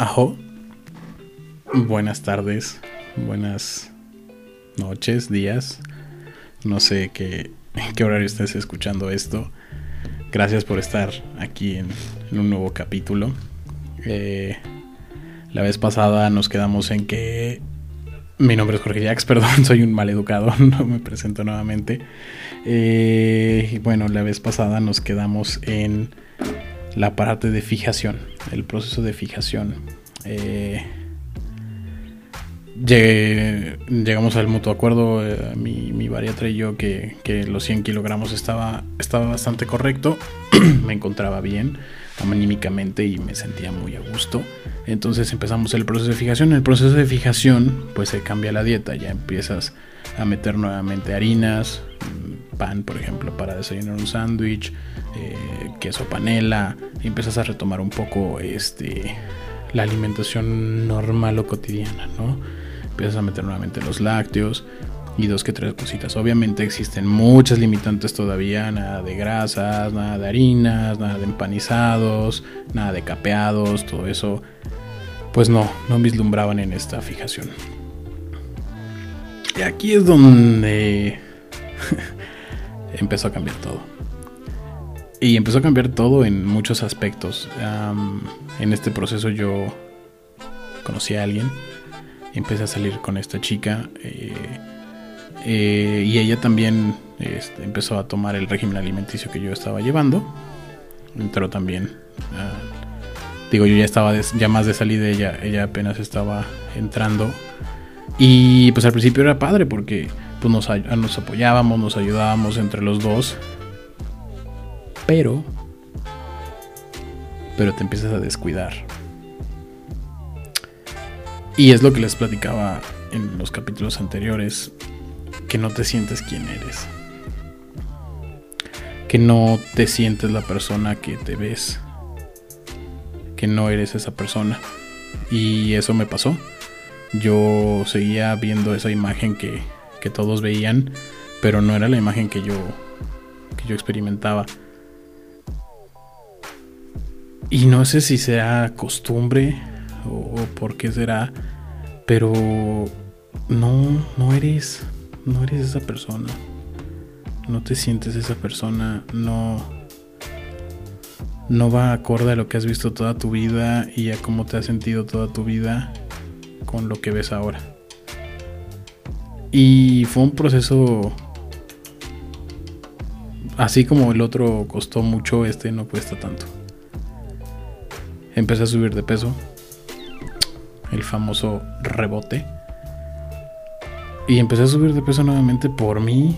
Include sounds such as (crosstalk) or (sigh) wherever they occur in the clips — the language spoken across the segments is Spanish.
Ajo. Buenas tardes, buenas noches, días. No sé qué, en qué horario estés escuchando esto. Gracias por estar aquí en, un nuevo capítulo. Eh, la vez pasada nos quedamos en que mi nombre es Jorge Jax, (laughs) perdón, soy un mal educado, (laughs) no me presento nuevamente. Eh, bueno, la vez pasada nos quedamos en la parte de fijación, el proceso de fijación. Eh, llegamos al mutuo acuerdo, eh, mi, mi, bariatra y yo, que, los 100 kilogramos estaba, estaba bastante correcto, (clears throat) me encontraba bien anímicamente y me sentía muy a gusto. Entonces empezamos el proceso de fijación. En el proceso de fijación, pues se cambia la dieta, ya empiezas a meter nuevamente harinas, pan, por ejemplo, para desayunar un sándwich, eh, queso panela, y empiezas a retomar un poco este, la alimentación normal o cotidiana, ¿no? Empiezas a meter nuevamente los lácteos y dos que tres cositas. Obviamente existen muchas limitantes todavía, nada de grasas, nada de harinas, nada de empanizados, nada de capeados, todo eso, pues no, no vislumbraban en esta fijación. Y aquí es donde (laughs) empezó a cambiar todo. Y empezó a cambiar todo en muchos aspectos. en este proceso yo conocí a alguien, empecé a salir con esta chica eh, eh, y ella también este, empezó a tomar el régimen alimenticio que yo estaba llevando. Entró también. Ah, digo, yo ya estaba ya más de salida, ella, ella apenas estaba entrando. Y pues al principio era padre porque pues, nos, nos apoyábamos, nos ayudábamos entre los dos pero, pero te empiezas a descuidar. Y es lo que les platicaba en los capítulos anteriores, que no te sientes quién eres. Que no te sientes la persona que te ves. Que no eres esa persona. Y eso me pasó. Yo seguía viendo esa imagen que, que todos veían, pero no era la imagen que yo, que yo experimentaba. Y no sé si sea costumbre o, por qué será, pero no, no eres, no eres esa persona. No te sientes esa persona, no, no va acorde a lo que has visto toda tu vida y a cómo te has sentido toda tu vida con lo que ves ahora. Y fue un proceso así como el otro costó mucho, este no cuesta tanto empecé a subir de peso. El famoso rebote. Y empecé a subir de peso nuevamente por mí,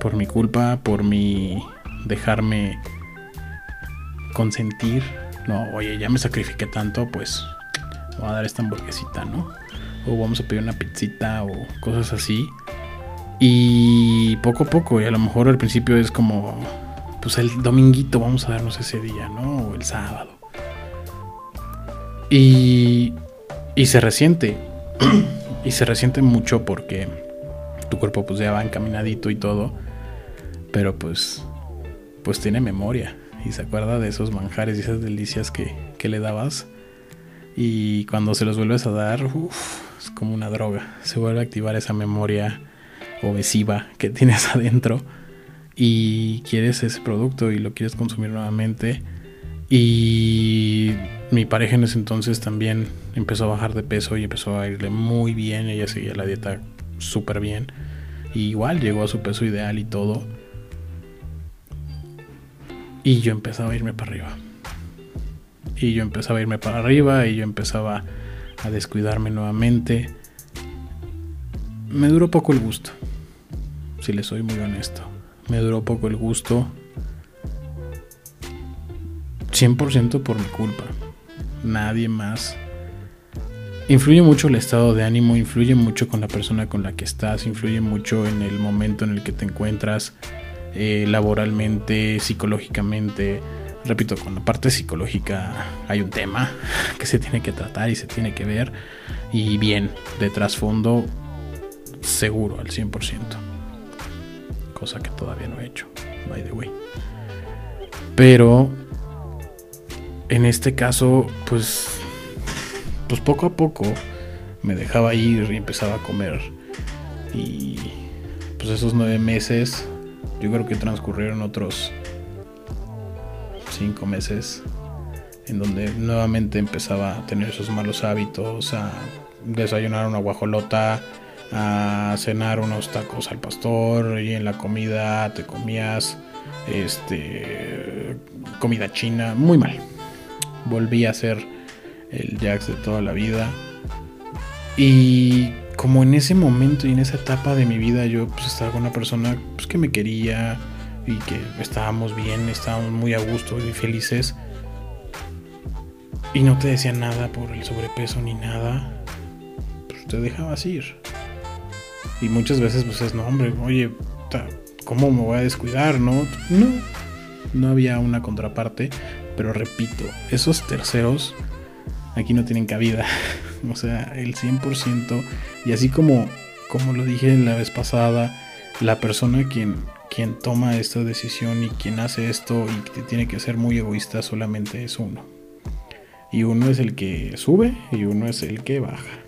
por mi culpa, por mi dejarme consentir. No, oye, ya me sacrifiqué tanto, pues voy a dar esta hamburguesita, ¿no? O vamos a pedir una pizzita o cosas así. Y poco a poco, y a lo mejor al principio es como, pues el dominguito vamos a darnos ese día, ¿no? O el sábado. Y, y se resiente. (clears throat) y se resiente mucho porque tu cuerpo pues ya va encaminadito y todo. Pero pues, pues tiene memoria. Y se acuerda de esos manjares y esas delicias que, que le dabas. Y cuando se los vuelves a dar, es como una droga. Se vuelve a activar esa memoria obesiva que (laughs) tienes adentro. Y quieres ese producto y lo quieres consumir nuevamente. Y mi pareja en ese entonces también empezó a bajar de peso y empezó a irle muy bien. Ella seguía la dieta súper bien. Y igual llegó a su peso ideal y todo. Y yo empezaba a irme para arriba. Y yo empezaba a irme para arriba y yo empezaba a descuidarme nuevamente. Me duró poco el gusto. Si le soy muy honesto. Me duró poco el gusto. 100% por mi culpa nadie más. Influye mucho el estado de ánimo, influye mucho con la persona con la que estás, influye mucho en el momento en el que te encuentras eh, laboralmente, psicológicamente. Repito, con la parte psicológica hay un tema que se tiene que tratar y se tiene que ver. Y bien, de trasfondo, seguro al 100%. Cosa que todavía no he hecho, by the way. Pero en este caso, pues, pues poco a poco me dejaba ir y empezaba a comer. Y pues esos nueve meses, yo creo que transcurrieron otros cinco meses en donde nuevamente empezaba a tener esos malos hábitos, a desayunar una guajolota, a cenar unos tacos al pastor y en la comida te comías este comida china, muy mal. Volví a ser el Jax de toda la vida. Y como en ese momento y en esa etapa de mi vida yo pues, estaba con una persona pues, que me quería y que estábamos bien, estábamos muy a gusto y felices. Y no te decía nada por el sobrepeso ni nada. Pues te dejabas ir. Y muchas veces pues es, no hombre, oye, ¿cómo me voy a descuidar? No, no, no había una contraparte. Pero repito, esos terceros aquí no tienen cabida. (laughs) o sea, el 100%. Y así como, como lo dije la vez pasada, la persona quien, quien toma esta decisión y quien hace esto y que tiene que ser muy egoísta solamente es uno. Y uno es el que sube y uno es el que baja.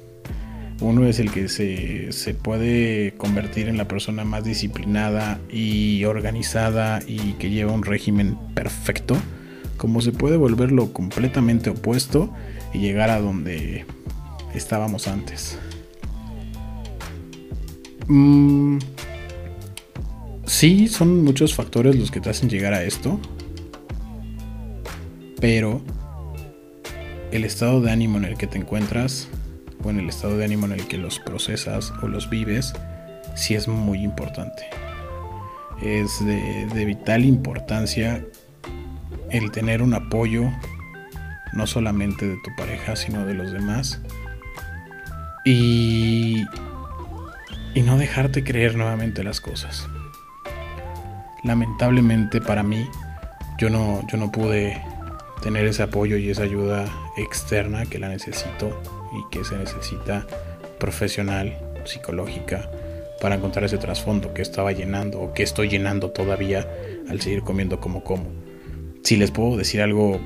Uno es el que se, se, puede convertir en la persona más disciplinada y organizada y que lleva un régimen perfecto, como se puede volverlo completamente opuesto y llegar a donde estábamos antes. Mm, sí, son muchos factores los que te hacen llegar a esto, pero el estado de ánimo en el que te encuentras o en el estado de ánimo en el que los procesas o los vives, sí es muy importante. Es de, vital importancia el tener un apoyo no solamente de tu pareja, sino de los demás. Y, y no dejarte creer nuevamente las cosas. Lamentablemente para mí, yo no, yo no pude tener ese apoyo y esa ayuda externa que la necesito y que se necesita profesional, psicológica, para encontrar ese trasfondo que estaba llenando o que estoy llenando todavía al seguir comiendo como como. Si les puedo decir algo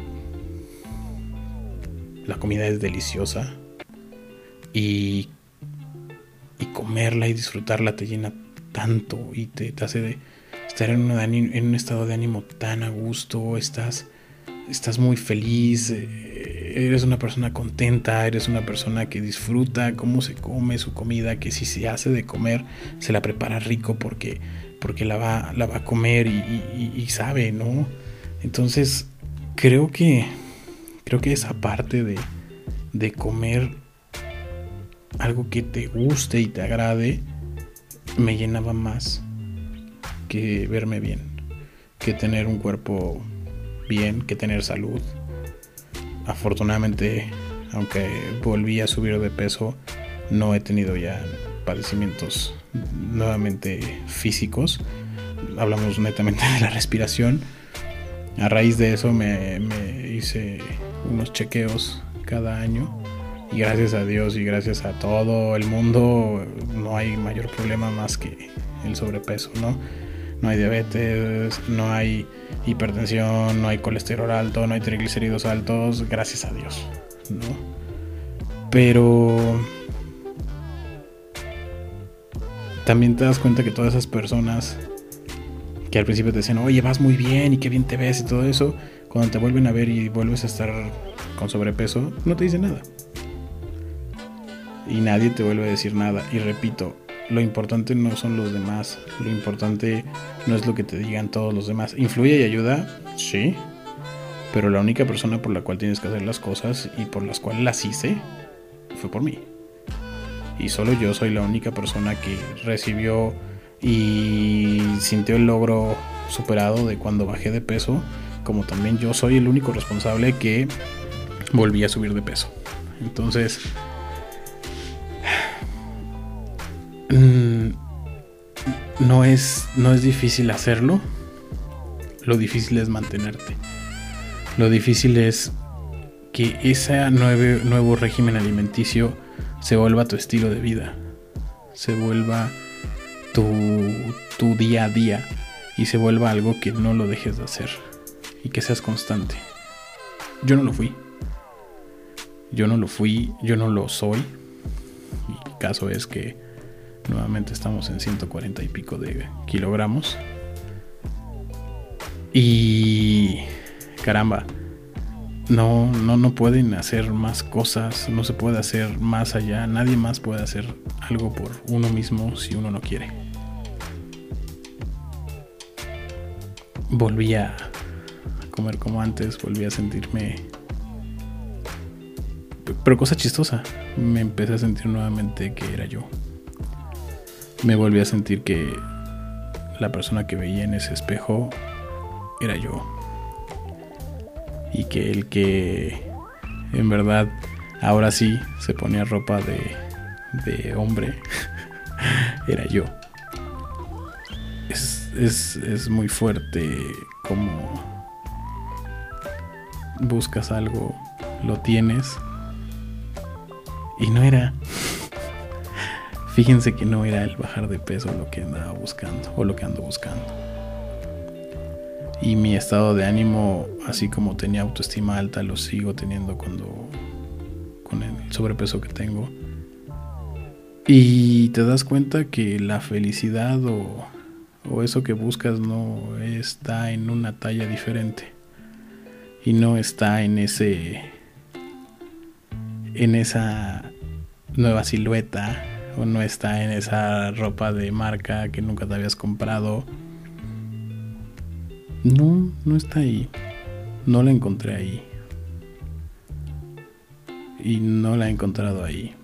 la comida es deliciosa y, y comerla y disfrutarla te llena tanto y te, hace de estar en, un estado de ánimo tan a gusto, estás, estás muy feliz, eh, eres una persona contenta, eres una persona que disfruta cómo se come su comida, que si se hace de comer se la prepara rico porque, porque la, va, la va a comer y, y sabe, ¿no? Entonces creo que Creo que esa parte de, de comer algo que te guste y te agrade me llenaba más que verme bien, que tener un cuerpo bien, que tener salud. Afortunadamente, aunque volví a subir de peso, no he tenido ya padecimientos nuevamente físicos. Hablamos netamente de la respiración. A raíz de eso me, hice unos chequeos cada año y gracias a Dios y gracias a todo el mundo no hay mayor problema más que el sobrepeso, ¿no? No hay diabetes, no hay hipertensión, no hay colesterol alto, no hay triglicéridos altos, gracias a Dios, ¿no? Pero también te das cuenta que todas esas personas que al principio te decían, oye, vas muy bien y qué bien te ves y todo eso, cuando te vuelven a ver y vuelves a estar con sobrepeso, no te dicen nada. Y nadie te vuelve a decir nada. Y repito, lo importante no son los demás, lo importante no es lo que te digan todos los demás. ¿Influye y ayuda? Sí. Pero la única persona por la cual tienes que hacer las cosas y por las cuales las hice fue por mí. Y solo yo soy la única persona que recibió y sintió el logro superado de cuando bajé de peso como también yo soy el único responsable que volví a subir de peso. Entonces, mm, no es, no es difícil hacerlo. Lo difícil es mantenerte. Lo difícil es que ese nuevo, nuevo régimen alimenticio se vuelva tu estilo de vida. Se vuelva tu, tu día a día. Y se vuelva algo que no lo dejes de hacer y que seas constante. Yo no lo fui. Yo no lo fui, yo no lo soy. Mi caso es que nuevamente estamos en 140 y pico de kilogramos. Y caramba, no, no, no pueden hacer más cosas, no se puede hacer más allá, nadie más puede hacer algo por uno mismo si uno no quiere. Volví a comer como antes, volví a sentirme... Pero cosa chistosa, me empecé a sentir nuevamente que era yo. Me volví a sentir que la persona que veía en ese espejo era yo y que el que en verdad ahora sí se ponía ropa de, de hombre (laughs) era yo. Es, es, es muy fuerte como buscas algo, lo tienes y no era. Fíjense que no era el bajar de peso lo que andaba buscando o lo que ando buscando y mi estado de ánimo, así como tenía autoestima alta, lo sigo teniendo cuando con el sobrepeso que tengo. Y te das cuenta que la felicidad o, eso que buscas no está en una talla diferente y no está en ese en esa nueva silueta o no está en esa ropa de marca que nunca te habías comprado no, no está ahí. No la encontré ahí. Y no la he encontrado ahí.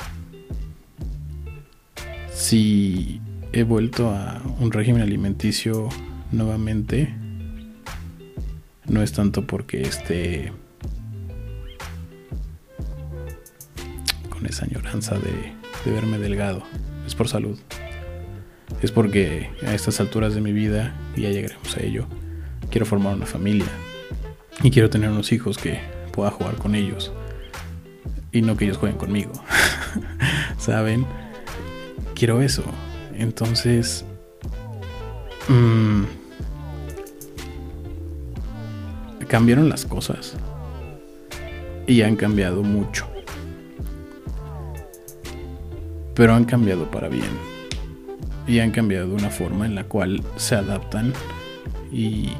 Si he vuelto a un régimen alimenticio nuevamente, no es tanto porque esté con esa añoranza de, de verme delgado. Es por salud. Es porque a estas alturas de mi vida, ya llegaremos a ello, quiero formar una familia y quiero tener unos hijos que pueda jugar con ellos y no que ellos jueguen conmigo. (laughs) ¿Saben? Quiero eso. Entonces... Mmm, cambiaron las cosas. Y han cambiado mucho. Pero han cambiado para bien. Y han cambiado una forma en la cual se adaptan y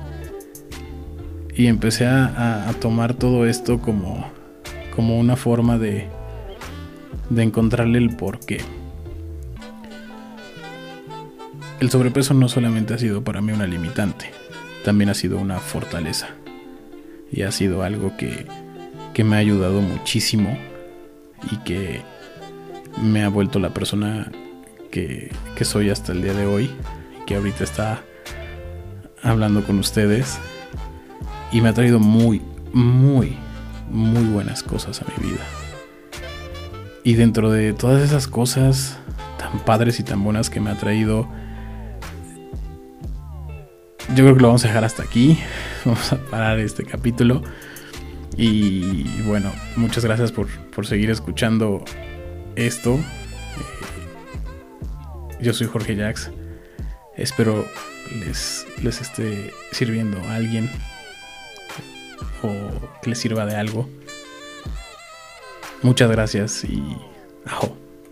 y empecé a, tomar todo esto como, como una forma de, de encontrarle el porqué. El sobrepeso no solamente ha sido para mí una limitante, también ha sido una fortaleza. Y ha sido algo que, que me ha ayudado muchísimo y que me ha vuelto la persona que, que soy hasta el día de hoy. Que ahorita está hablando con ustedes y me ha traído muy, muy, muy buenas cosas a mi vida. Y dentro de todas esas cosas tan padres y tan buenas que me ha traído, yo creo que lo vamos a dejar hasta aquí. (laughs) Vamos a parar este capítulo. Y bueno, muchas gracias por, seguir escuchando esto. Eh, yo soy Jorge Jax. Espero les, les esté sirviendo a alguien o que les sirva de algo. Muchas gracias y ajo.